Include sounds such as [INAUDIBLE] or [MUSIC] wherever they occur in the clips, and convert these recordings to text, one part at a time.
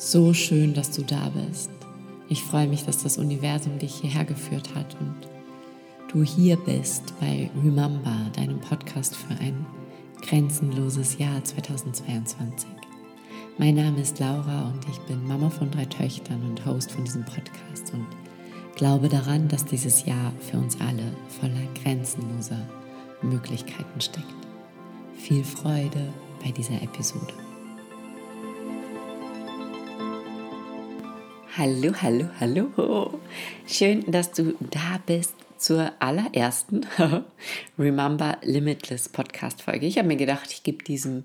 So schön, dass du da bist. Ich freue mich, dass das Universum dich hierher geführt hat und du hier bist bei Remember, deinem Podcast für ein grenzenloses Jahr 2022. Mein Name ist Laura und ich bin Mama von drei Töchtern und Host von diesem Podcast und glaube daran, dass dieses Jahr für uns alle voller grenzenloser Möglichkeiten steckt. Viel Freude bei dieser Episode. Hallo, hallo, hallo. Schön, dass du da bist zur allerersten [LAUGHS] Remember Limitless Podcast Folge. Ich habe mir gedacht, ich gebe diesem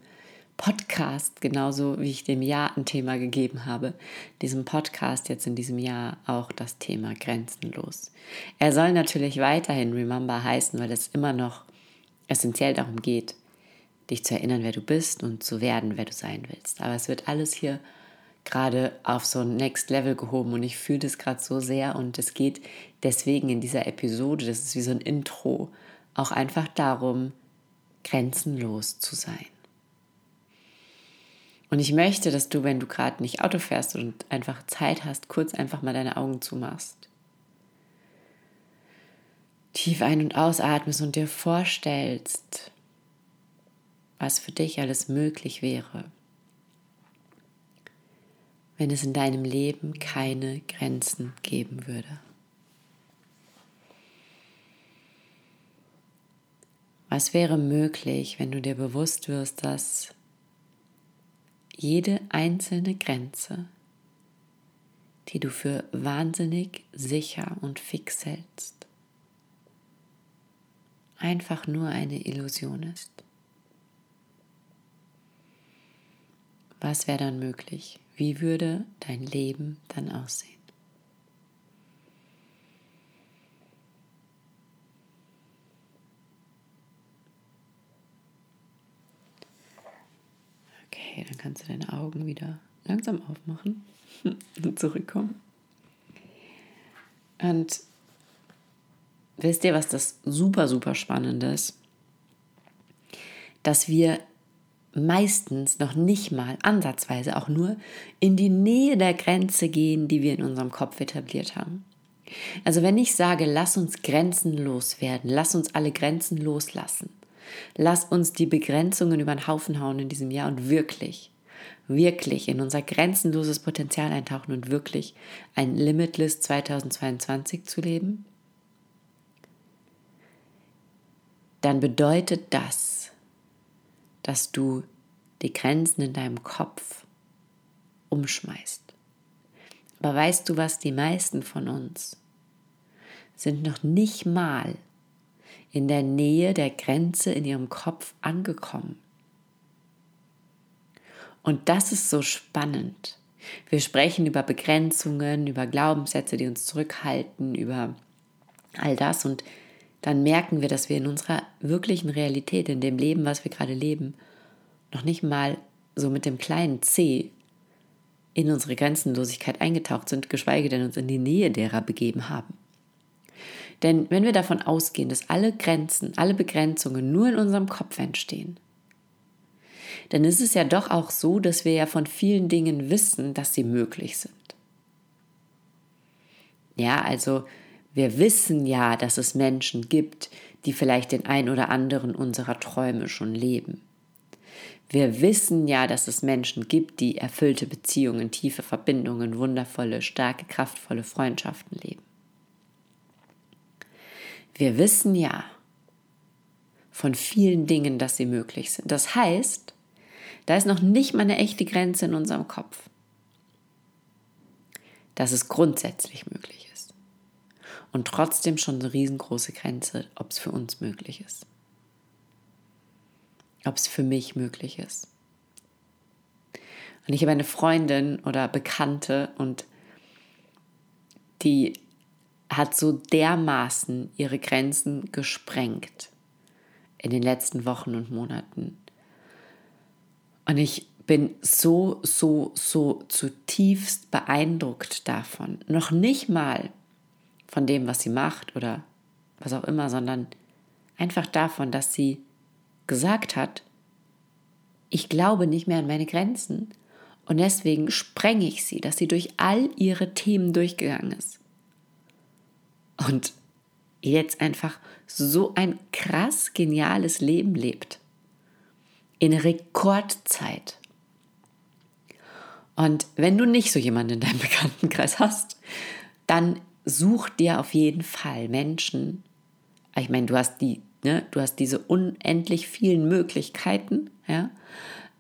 Podcast, genauso wie ich dem Jahr ein Thema gegeben habe, diesem Podcast jetzt in diesem Jahr auch das Thema grenzenlos. Er soll natürlich weiterhin Remember heißen, weil es immer noch essentiell darum geht, dich zu erinnern, wer du bist und zu werden, wer du sein willst. Aber es wird alles hier gerade auf so ein Next Level gehoben und ich fühle das gerade so sehr und es geht deswegen in dieser Episode, das ist wie so ein Intro, auch einfach darum, grenzenlos zu sein. Und ich möchte, dass du, wenn du gerade nicht Auto fährst und einfach Zeit hast, kurz einfach mal deine Augen zumachst. Tief ein- und ausatmest und dir vorstellst, was für dich alles möglich wäre wenn es in deinem Leben keine Grenzen geben würde? Was wäre möglich, wenn du dir bewusst wirst, dass jede einzelne Grenze, die du für wahnsinnig sicher und fix hältst, einfach nur eine Illusion ist? Was wäre dann möglich? Wie würde dein Leben dann aussehen? Okay, dann kannst du deine Augen wieder langsam aufmachen [LAUGHS] und zurückkommen. Und wisst ihr, was das super, super spannend ist? Dass wir meistens noch nicht mal ansatzweise auch nur in die Nähe der Grenze gehen, die wir in unserem Kopf etabliert haben. Also wenn ich sage, lass uns grenzenlos werden, lass uns alle Grenzen loslassen, lass uns die Begrenzungen über den Haufen hauen in diesem Jahr und wirklich, wirklich in unser grenzenloses Potenzial eintauchen und wirklich ein Limitless 2022 zu leben, dann bedeutet das, dass du die Grenzen in deinem Kopf umschmeißt. Aber weißt du was, die meisten von uns sind noch nicht mal in der Nähe der Grenze in ihrem Kopf angekommen. Und das ist so spannend. Wir sprechen über Begrenzungen, über Glaubenssätze, die uns zurückhalten, über all das und dann merken wir, dass wir in unserer wirklichen Realität, in dem Leben, was wir gerade leben, noch nicht mal so mit dem kleinen C in unsere Grenzenlosigkeit eingetaucht sind, geschweige denn uns in die Nähe derer begeben haben. Denn wenn wir davon ausgehen, dass alle Grenzen, alle Begrenzungen nur in unserem Kopf entstehen, dann ist es ja doch auch so, dass wir ja von vielen Dingen wissen, dass sie möglich sind. Ja, also wir wissen ja, dass es Menschen gibt, die vielleicht den ein oder anderen unserer Träume schon leben. Wir wissen ja, dass es Menschen gibt, die erfüllte Beziehungen, tiefe Verbindungen, wundervolle, starke, kraftvolle Freundschaften leben. Wir wissen ja von vielen Dingen, dass sie möglich sind. Das heißt, da ist noch nicht mal eine echte Grenze in unserem Kopf, dass es grundsätzlich möglich ist und trotzdem schon eine riesengroße Grenze, ob es für uns möglich ist. Ob es für mich möglich ist. Und ich habe eine Freundin oder Bekannte und die hat so dermaßen ihre Grenzen gesprengt in den letzten Wochen und Monaten. Und ich bin so, so, so zutiefst beeindruckt davon. Noch nicht mal, von dem, was sie macht oder was auch immer, sondern einfach davon, dass sie gesagt hat, ich glaube nicht mehr an meine Grenzen Und deswegen sprenge ich sie, dass sie durch all ihre Themen durchgegangen ist. Und jetzt einfach so ein krass geniales Leben lebt. In Rekordzeit. Und wenn du nicht so jemanden in deinem [LAUGHS] Bekanntenkreis hast, dann such dir auf jeden Fall Menschen. Ich meine, du hast die, ne, du hast diese unendlich vielen Möglichkeiten, ja,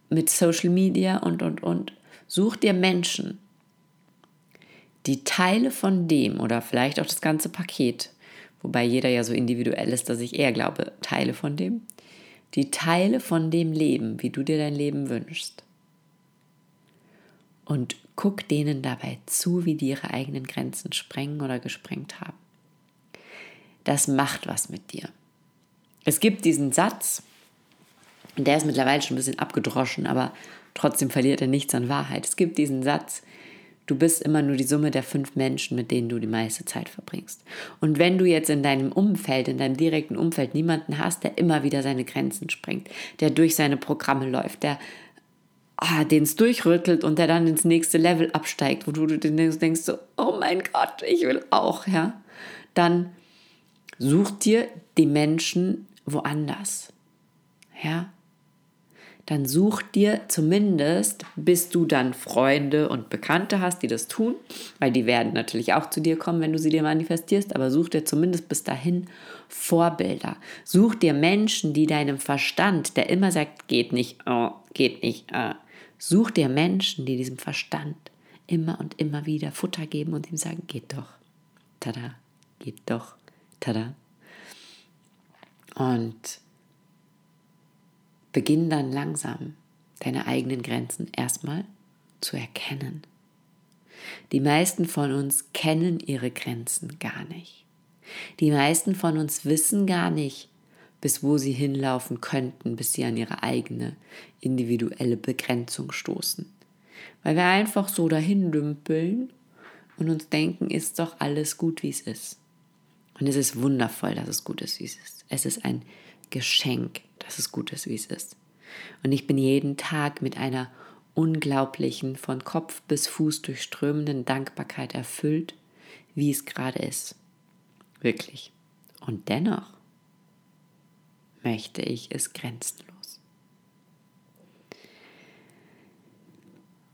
mit Social Media und und und. Such dir Menschen, die Teile von dem oder vielleicht auch das ganze Paket, wobei jeder ja so individuell ist, dass ich eher glaube, Teile von dem, die Teile von dem Leben, wie du dir dein Leben wünschst. Und guck denen dabei zu, wie die ihre eigenen Grenzen sprengen oder gesprengt haben. Das macht was mit dir. Es gibt diesen Satz, der ist mittlerweile schon ein bisschen abgedroschen, aber trotzdem verliert er nichts an Wahrheit. Es gibt diesen Satz, Du bist immer nur die Summe der fünf Menschen, mit denen du die meiste Zeit verbringst. Und wenn du jetzt in deinem Umfeld, in deinem direkten Umfeld niemanden hast, der immer wieder seine Grenzen sprengt, der durch seine Programme läuft, der ah, den es durchrüttelt und der dann ins nächste Level absteigt, wo du, du denkst so, oh mein Gott, ich will auch, ja, dann such dir die Menschen woanders. Ja, dann such dir zumindest, bis du dann Freunde und Bekannte hast, die das tun, weil die werden natürlich auch zu dir kommen, wenn du sie dir manifestierst, aber such dir zumindest bis dahin Vorbilder. Such dir Menschen, die deinem Verstand, der immer sagt, geht nicht, oh, geht nicht, oh. Such dir Menschen, die diesem Verstand immer und immer wieder Futter geben und ihm sagen, geht doch, tada, geht doch, tada. Und Beginn dann langsam deine eigenen Grenzen erstmal zu erkennen. Die meisten von uns kennen ihre Grenzen gar nicht. Die meisten von uns wissen gar nicht, bis wo sie hinlaufen könnten, bis sie an ihre eigene individuelle Begrenzung stoßen. Weil wir einfach so dahin dümpeln und uns denken, ist doch alles gut, wie es ist. Und es ist wundervoll, dass es gut ist, wie es ist. Es ist ein Geschenk, dass es gut ist, wie es ist. Und ich bin jeden Tag mit einer unglaublichen, von Kopf bis Fuß durchströmenden Dankbarkeit erfüllt, wie es gerade ist. Wirklich. Und dennoch möchte ich es grenzenlos.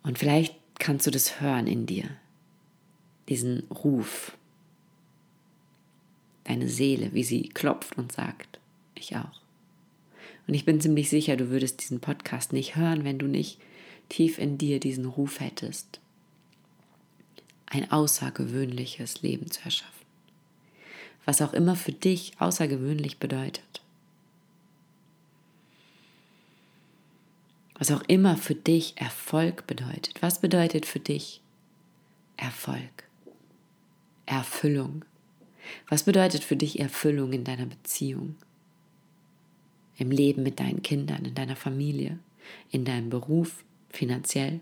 Und vielleicht kannst du das hören in dir, diesen Ruf, deine Seele, wie sie klopft und sagt, ich auch. Und ich bin ziemlich sicher, du würdest diesen Podcast nicht hören, wenn du nicht tief in dir diesen Ruf hättest, ein außergewöhnliches Leben zu erschaffen. Was auch immer für dich außergewöhnlich bedeutet. Was auch immer für dich Erfolg bedeutet. Was bedeutet für dich Erfolg? Erfüllung. Was bedeutet für dich Erfüllung in deiner Beziehung? im Leben mit deinen Kindern, in deiner Familie, in deinem Beruf, finanziell?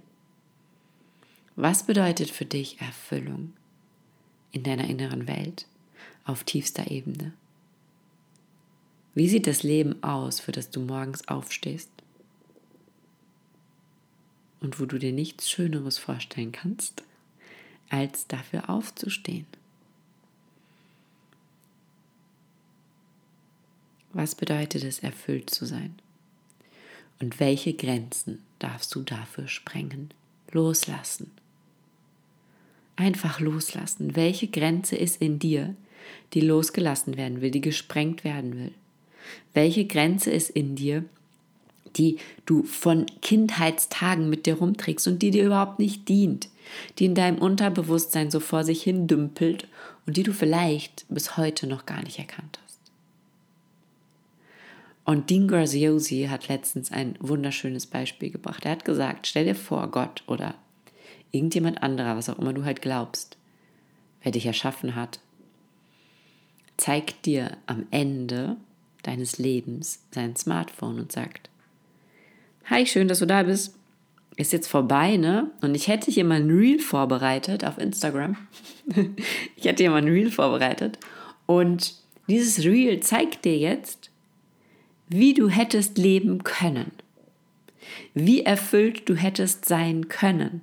Was bedeutet für dich Erfüllung in deiner inneren Welt auf tiefster Ebene? Wie sieht das Leben aus, für das du morgens aufstehst und wo du dir nichts Schöneres vorstellen kannst, als dafür aufzustehen? Was bedeutet es, erfüllt zu sein? Und welche Grenzen darfst du dafür sprengen? Loslassen. Einfach loslassen. Welche Grenze ist in dir, die losgelassen werden will, die gesprengt werden will? Welche Grenze ist in dir, die du von Kindheitstagen mit dir rumträgst und die dir überhaupt nicht dient, die in deinem Unterbewusstsein so vor sich hin dümpelt und die du vielleicht bis heute noch gar nicht erkannt hast? Und Dean Graziosi hat letztens ein wunderschönes Beispiel gebracht. Er hat gesagt, stell dir vor, Gott oder irgendjemand anderer, was auch immer du halt glaubst, wer dich erschaffen hat, zeigt dir am Ende deines Lebens sein Smartphone und sagt, Hi, schön, dass du da bist. Ist jetzt vorbei, ne? Und ich hätte hier mal ein Reel vorbereitet auf Instagram. [LAUGHS] ich hätte hier mal ein Reel vorbereitet. Und dieses Reel zeigt dir jetzt, wie du hättest leben können. wie erfüllt du hättest sein können.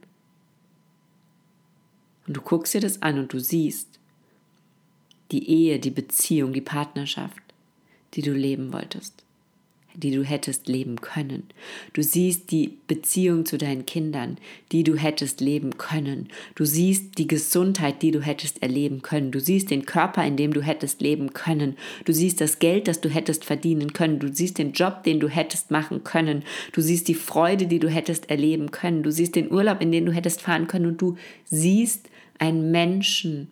Und du guckst dir das an und du siehst die Ehe, die Beziehung, die Partnerschaft, die du leben wolltest die du hättest leben können. Du siehst die Beziehung zu deinen Kindern, die du hättest leben können. Du siehst die Gesundheit, die du hättest erleben können. Du siehst den Körper, in dem du hättest leben können. Du siehst das Geld, das du hättest verdienen können. Du siehst den Job, den du hättest machen können. Du siehst die Freude, die du hättest erleben können. Du siehst den Urlaub, in den du hättest fahren können. Und du siehst einen Menschen,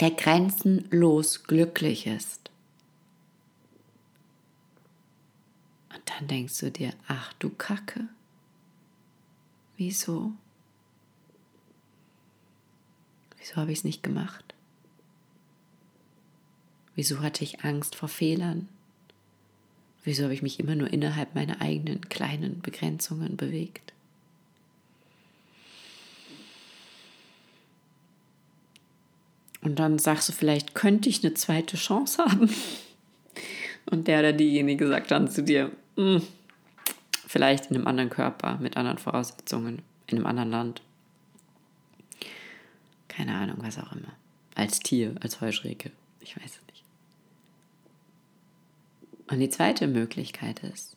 der grenzenlos glücklich ist. Dann denkst du dir, ach du Kacke, wieso? Wieso habe ich es nicht gemacht? Wieso hatte ich Angst vor Fehlern? Wieso habe ich mich immer nur innerhalb meiner eigenen kleinen Begrenzungen bewegt? Und dann sagst du vielleicht, könnte ich eine zweite Chance haben? Und der oder diejenige sagt dann zu dir, hm, vielleicht in einem anderen Körper, mit anderen Voraussetzungen, in einem anderen Land. Keine Ahnung, was auch immer. Als Tier, als Heuschrecke. Ich weiß es nicht. Und die zweite Möglichkeit ist,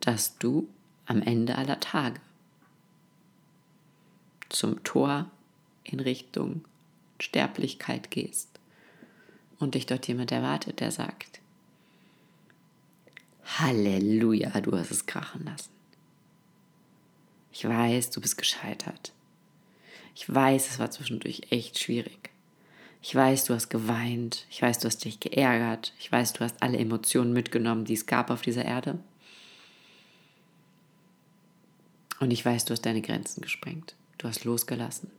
dass du am Ende aller Tage zum Tor in Richtung Sterblichkeit gehst und dich dort jemand erwartet, der sagt, Halleluja, du hast es krachen lassen. Ich weiß, du bist gescheitert. Ich weiß, es war zwischendurch echt schwierig. Ich weiß, du hast geweint. Ich weiß, du hast dich geärgert. Ich weiß, du hast alle Emotionen mitgenommen, die es gab auf dieser Erde. Und ich weiß, du hast deine Grenzen gesprengt. Du hast losgelassen.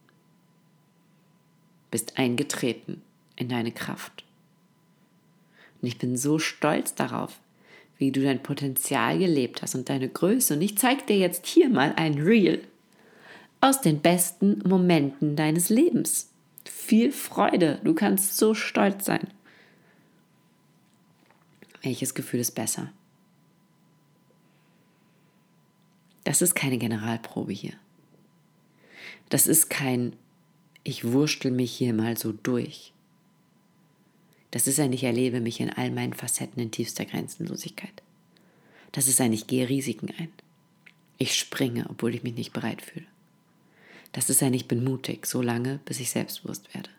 Bist eingetreten in deine Kraft. Und ich bin so stolz darauf, wie du dein Potenzial gelebt hast und deine Größe. Und ich zeige dir jetzt hier mal ein Reel aus den besten Momenten deines Lebens. Viel Freude, du kannst so stolz sein. Welches Gefühl ist besser? Das ist keine Generalprobe hier. Das ist kein, ich wurschtel mich hier mal so durch. Das ist ein Ich erlebe mich in all meinen Facetten in tiefster Grenzenlosigkeit. Das ist ein Ich gehe Risiken ein. Ich springe, obwohl ich mich nicht bereit fühle. Das ist ein Ich bin mutig, so lange, bis ich selbstbewusst werde.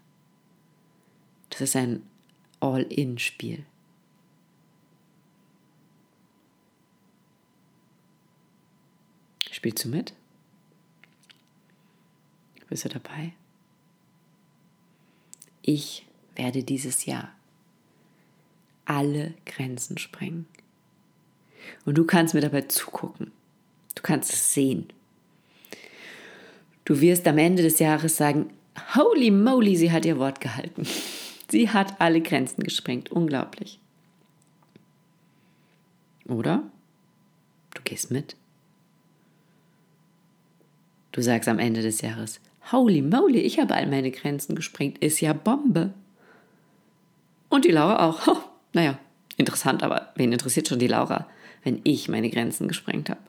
Das ist ein All-in-Spiel. Spielst du mit? Bist du dabei? Ich werde dieses Jahr alle Grenzen sprengen. Und du kannst mir dabei zugucken. Du kannst es sehen. Du wirst am Ende des Jahres sagen, holy moly, sie hat ihr Wort gehalten. [LAUGHS] Sie hat alle Grenzen gesprengt. Unglaublich. Oder? Du gehst mit. Du sagst am Ende des Jahres, holy moly, ich habe all meine Grenzen gesprengt. Ist ja Bombe. Und die Laura auch. [LAUGHS] Naja, interessant, aber wen interessiert schon die Laura, wenn ich meine Grenzen gesprengt habe?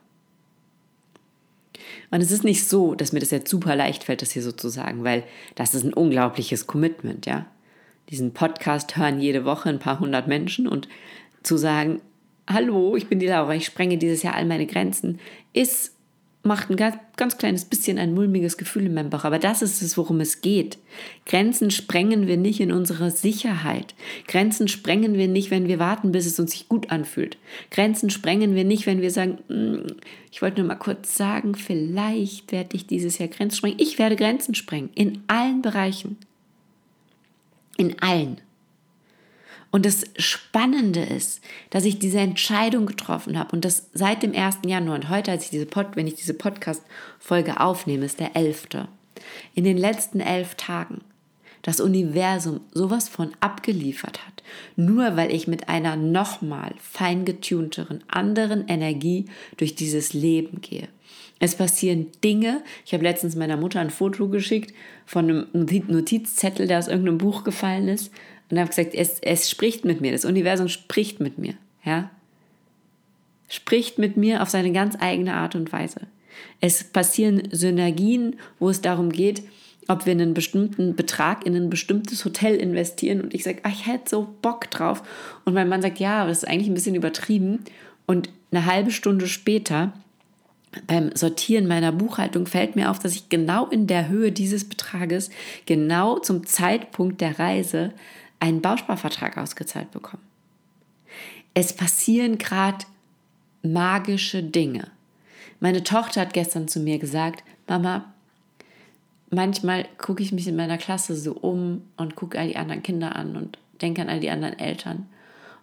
Und es ist nicht so, dass mir das jetzt super leicht fällt, das hier so zu sagen, weil das ist ein unglaubliches Commitment, ja. Diesen Podcast hören jede Woche ein paar hundert Menschen und zu sagen, hallo, ich bin die Laura, ich sprenge dieses Jahr all meine Grenzen, ist macht ein ganz, ganz kleines bisschen ein mulmiges Gefühl in meinem Bauch. Aber das ist es, worum es geht. Grenzen sprengen wir nicht in unserer Sicherheit. Grenzen sprengen wir nicht, wenn wir warten, bis es uns sich gut anfühlt. Grenzen sprengen wir nicht, wenn wir sagen, mm, ich wollte nur mal kurz sagen, vielleicht werde ich dieses Jahr Grenzen sprengen. Ich werde Grenzen sprengen. In allen Bereichen. In allen. Und das Spannende ist, dass ich diese Entscheidung getroffen habe und das seit dem 1. Januar und heute, als ich diese Pod, wenn ich diese Podcast-Folge aufnehme, ist der 11. In den letzten elf Tagen das Universum sowas von abgeliefert hat, nur weil ich mit einer nochmal feingetunteren, anderen Energie durch dieses Leben gehe. Es passieren Dinge. Ich habe letztens meiner Mutter ein Foto geschickt von einem Notizzettel, der aus irgendeinem Buch gefallen ist und habe gesagt, es, es spricht mit mir, das Universum spricht mit mir. Ja? spricht mit mir auf seine ganz eigene Art und Weise. Es passieren Synergien, wo es darum geht, ob wir einen bestimmten Betrag in ein bestimmtes Hotel investieren und ich sage, ich hätte so Bock drauf. Und mein Mann sagt, ja, das ist eigentlich ein bisschen übertrieben. Und eine halbe Stunde später beim Sortieren meiner Buchhaltung fällt mir auf, dass ich genau in der Höhe dieses Betrages, genau zum Zeitpunkt der Reise, einen Bausparvertrag ausgezahlt bekomme. Es passieren gerade magische Dinge. Meine Tochter hat gestern zu mir gesagt, Mama, manchmal gucke ich mich in meiner Klasse so um und gucke all die anderen Kinder an und denke an all die anderen Eltern.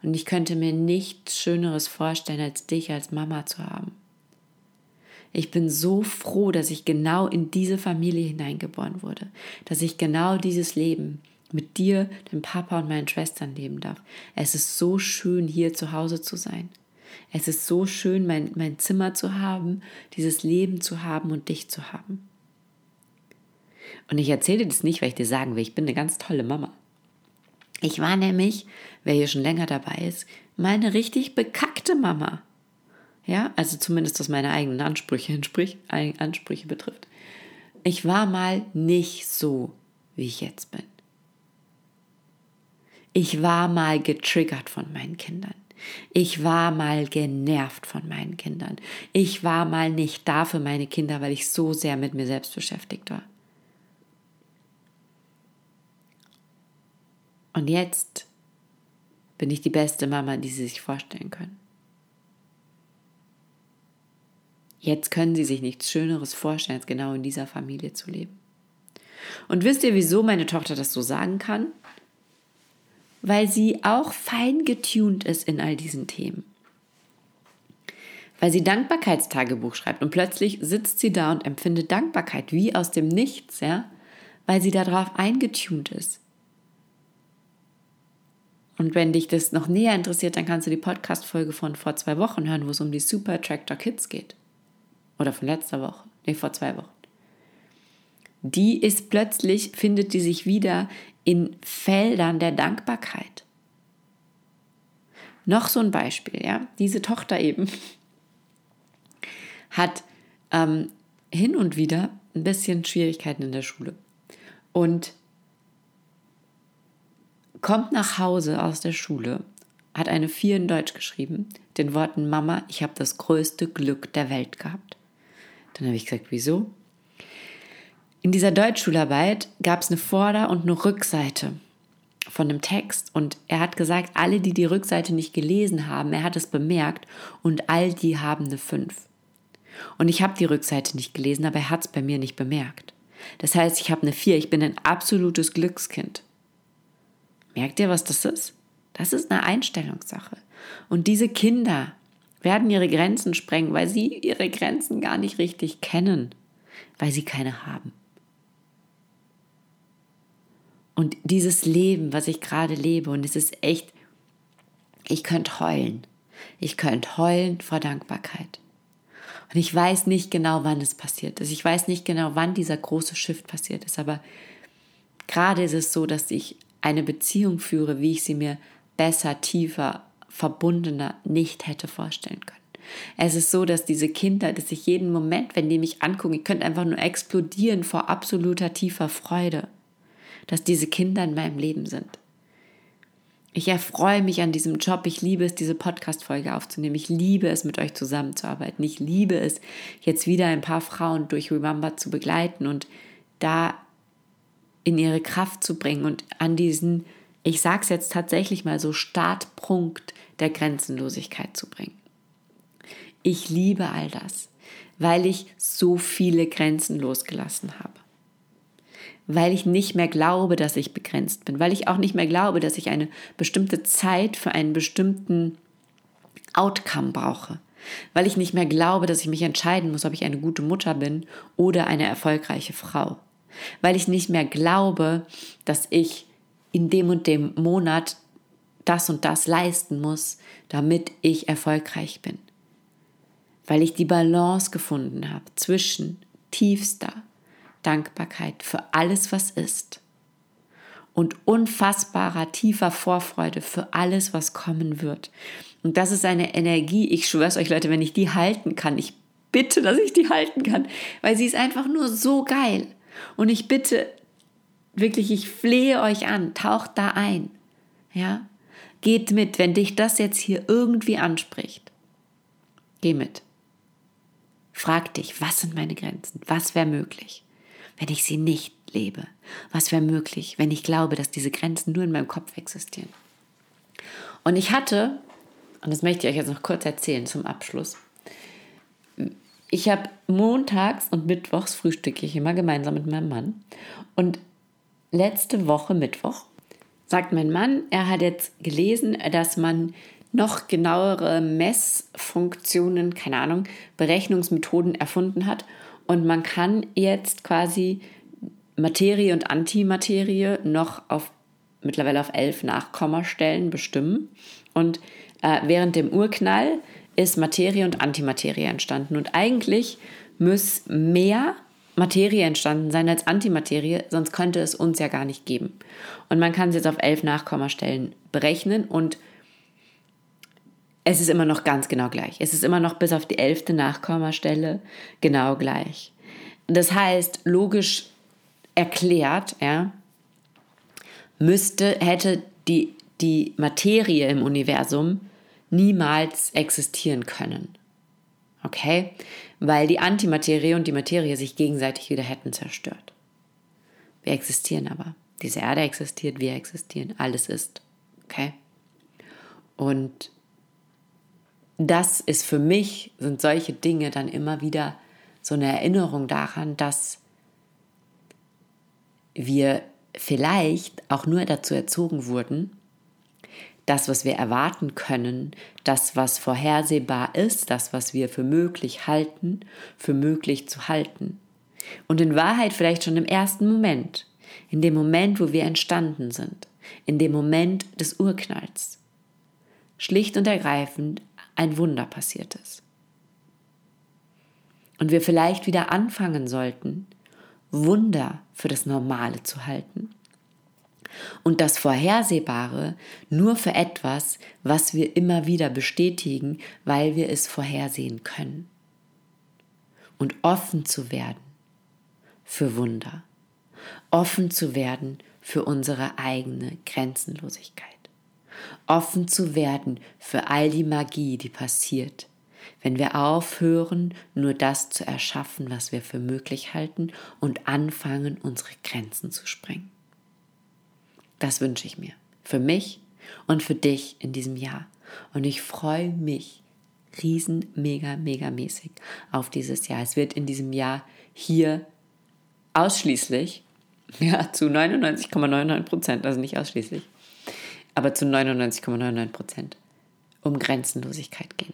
Und ich könnte mir nichts Schöneres vorstellen, als dich als Mama zu haben. Ich bin so froh, dass ich genau in diese Familie hineingeboren wurde, dass ich genau dieses Leben mit dir, dem Papa und meinen Schwestern leben darf. Es ist so schön, hier zu Hause zu sein. Es ist so schön, mein, mein Zimmer zu haben, dieses Leben zu haben und dich zu haben. Und ich erzähle dir das nicht, weil ich dir sagen will, ich bin eine ganz tolle Mama. Ich war nämlich, wer hier schon länger dabei ist, meine richtig bekackte Mama. Ja, also zumindest was meine eigenen Ansprüche, entspricht, Ansprüche betrifft. Ich war mal nicht so, wie ich jetzt bin. Ich war mal getriggert von meinen Kindern. Ich war mal genervt von meinen Kindern. Ich war mal nicht da für meine Kinder, weil ich so sehr mit mir selbst beschäftigt war. Und jetzt bin ich die beste Mama, die Sie sich vorstellen können. Jetzt können Sie sich nichts Schöneres vorstellen, als genau in dieser Familie zu leben. Und wisst ihr, wieso meine Tochter das so sagen kann? Weil sie auch fein getuned ist in all diesen Themen. Weil sie Dankbarkeitstagebuch schreibt und plötzlich sitzt sie da und empfindet Dankbarkeit wie aus dem Nichts, ja, weil sie darauf eingetuned ist. Und wenn dich das noch näher interessiert, dann kannst du die Podcast-Folge von vor zwei Wochen hören, wo es um die Super Tractor Kids geht. Oder von letzter Woche. Nee, vor zwei Wochen. Die ist plötzlich, findet die sich wieder in Feldern der Dankbarkeit. Noch so ein Beispiel, ja. Diese Tochter eben [LAUGHS] hat ähm, hin und wieder ein bisschen Schwierigkeiten in der Schule. Und kommt nach Hause aus der Schule, hat eine 4 in Deutsch geschrieben, den Worten Mama, ich habe das größte Glück der Welt gehabt. Dann habe ich gesagt, wieso? In dieser Deutschschularbeit gab es eine Vorder- und eine Rückseite von dem Text und er hat gesagt, alle, die die Rückseite nicht gelesen haben, er hat es bemerkt und all die haben eine 5. Und ich habe die Rückseite nicht gelesen, aber er hat es bei mir nicht bemerkt. Das heißt, ich habe eine 4, ich bin ein absolutes Glückskind. Merkt ihr, was das ist? Das ist eine Einstellungssache. Und diese Kinder werden ihre Grenzen sprengen, weil sie ihre Grenzen gar nicht richtig kennen, weil sie keine haben. Und dieses Leben, was ich gerade lebe, und es ist echt, ich könnte heulen. Ich könnte heulen vor Dankbarkeit. Und ich weiß nicht genau, wann es passiert ist. Ich weiß nicht genau, wann dieser große Shift passiert ist. Aber gerade ist es so, dass ich eine Beziehung führe, wie ich sie mir besser, tiefer, verbundener nicht hätte vorstellen können. Es ist so, dass diese Kinder, dass ich jeden Moment, wenn die mich angucken, ich könnte einfach nur explodieren vor absoluter tiefer Freude, dass diese Kinder in meinem Leben sind. Ich erfreue mich an diesem Job. Ich liebe es, diese Podcast-Folge aufzunehmen. Ich liebe es, mit euch zusammenzuarbeiten. Ich liebe es, jetzt wieder ein paar Frauen durch Remember zu begleiten und da in ihre Kraft zu bringen und an diesen, ich sage es jetzt tatsächlich mal so, Startpunkt der Grenzenlosigkeit zu bringen. Ich liebe all das, weil ich so viele Grenzen losgelassen habe. Weil ich nicht mehr glaube, dass ich begrenzt bin, weil ich auch nicht mehr glaube, dass ich eine bestimmte Zeit für einen bestimmten Outcome brauche, weil ich nicht mehr glaube, dass ich mich entscheiden muss, ob ich eine gute Mutter bin oder eine erfolgreiche Frau weil ich nicht mehr glaube, dass ich in dem und dem Monat das und das leisten muss, damit ich erfolgreich bin. Weil ich die Balance gefunden habe zwischen tiefster Dankbarkeit für alles, was ist und unfassbarer tiefer Vorfreude für alles, was kommen wird. Und das ist eine Energie, ich schwöre es euch Leute, wenn ich die halten kann, ich bitte, dass ich die halten kann, weil sie ist einfach nur so geil. Und ich bitte wirklich, ich flehe euch an, taucht da ein. Ja? Geht mit, wenn dich das jetzt hier irgendwie anspricht. Geh mit. Frag dich, was sind meine Grenzen? Was wäre möglich, wenn ich sie nicht lebe? Was wäre möglich, wenn ich glaube, dass diese Grenzen nur in meinem Kopf existieren? Und ich hatte, und das möchte ich euch jetzt noch kurz erzählen zum Abschluss, ich habe montags und mittwochs frühstücke ich immer gemeinsam mit meinem Mann. Und letzte Woche Mittwoch sagt mein Mann, er hat jetzt gelesen, dass man noch genauere Messfunktionen, keine Ahnung, Berechnungsmethoden erfunden hat. Und man kann jetzt quasi Materie und Antimaterie noch auf mittlerweile auf elf Nachkommastellen bestimmen. Und äh, während dem Urknall ist Materie und Antimaterie entstanden. Und eigentlich muss mehr Materie entstanden sein als Antimaterie, sonst könnte es uns ja gar nicht geben. Und man kann es jetzt auf elf Nachkommastellen berechnen und es ist immer noch ganz genau gleich. Es ist immer noch bis auf die elfte Nachkommastelle genau gleich. Das heißt, logisch erklärt, ja, müsste, hätte die, die Materie im Universum niemals existieren können. Okay? Weil die Antimaterie und die Materie sich gegenseitig wieder hätten zerstört. Wir existieren aber. Diese Erde existiert, wir existieren, alles ist. Okay? Und das ist für mich, sind solche Dinge dann immer wieder so eine Erinnerung daran, dass wir vielleicht auch nur dazu erzogen wurden, das, was wir erwarten können, das, was vorhersehbar ist, das, was wir für möglich halten, für möglich zu halten. Und in Wahrheit vielleicht schon im ersten Moment, in dem Moment, wo wir entstanden sind, in dem Moment des Urknalls, schlicht und ergreifend ein Wunder passiert ist. Und wir vielleicht wieder anfangen sollten, Wunder für das Normale zu halten. Und das Vorhersehbare nur für etwas, was wir immer wieder bestätigen, weil wir es vorhersehen können. Und offen zu werden für Wunder. Offen zu werden für unsere eigene Grenzenlosigkeit offen zu werden für all die Magie, die passiert, wenn wir aufhören, nur das zu erschaffen, was wir für möglich halten und anfangen, unsere Grenzen zu sprengen. Das wünsche ich mir. Für mich und für dich in diesem Jahr. Und ich freue mich riesen, mega, mega mäßig auf dieses Jahr. Es wird in diesem Jahr hier ausschließlich, [LAUGHS] ja, zu 99,99 Prozent, also nicht ausschließlich, aber zu 99,99 Prozent um Grenzenlosigkeit gehen.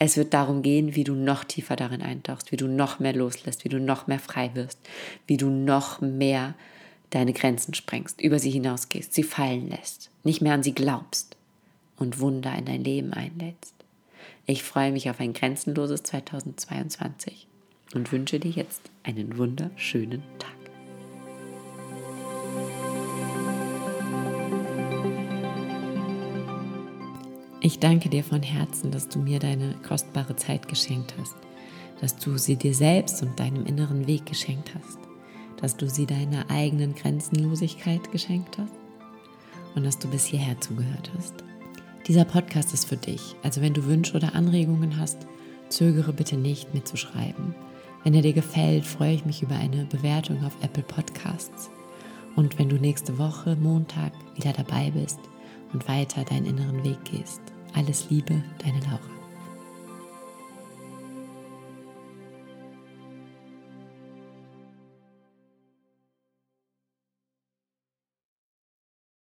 Es wird darum gehen, wie du noch tiefer darin eintauchst, wie du noch mehr loslässt, wie du noch mehr frei wirst, wie du noch mehr deine Grenzen sprengst, über sie hinausgehst, sie fallen lässt, nicht mehr an sie glaubst und Wunder in dein Leben einlädst. Ich freue mich auf ein grenzenloses 2022 und wünsche dir jetzt einen wunderschönen Tag. Ich danke dir von Herzen, dass du mir deine kostbare Zeit geschenkt hast, dass du sie dir selbst und deinem inneren Weg geschenkt hast, dass du sie deiner eigenen Grenzenlosigkeit geschenkt hast und dass du bis hierher zugehört hast. Dieser Podcast ist für dich, also wenn du Wünsche oder Anregungen hast, zögere bitte nicht, mir zu schreiben. Wenn er dir gefällt, freue ich mich über eine Bewertung auf Apple Podcasts. Und wenn du nächste Woche, Montag, wieder dabei bist und weiter deinen inneren Weg gehst. Alles Liebe, deine Laura.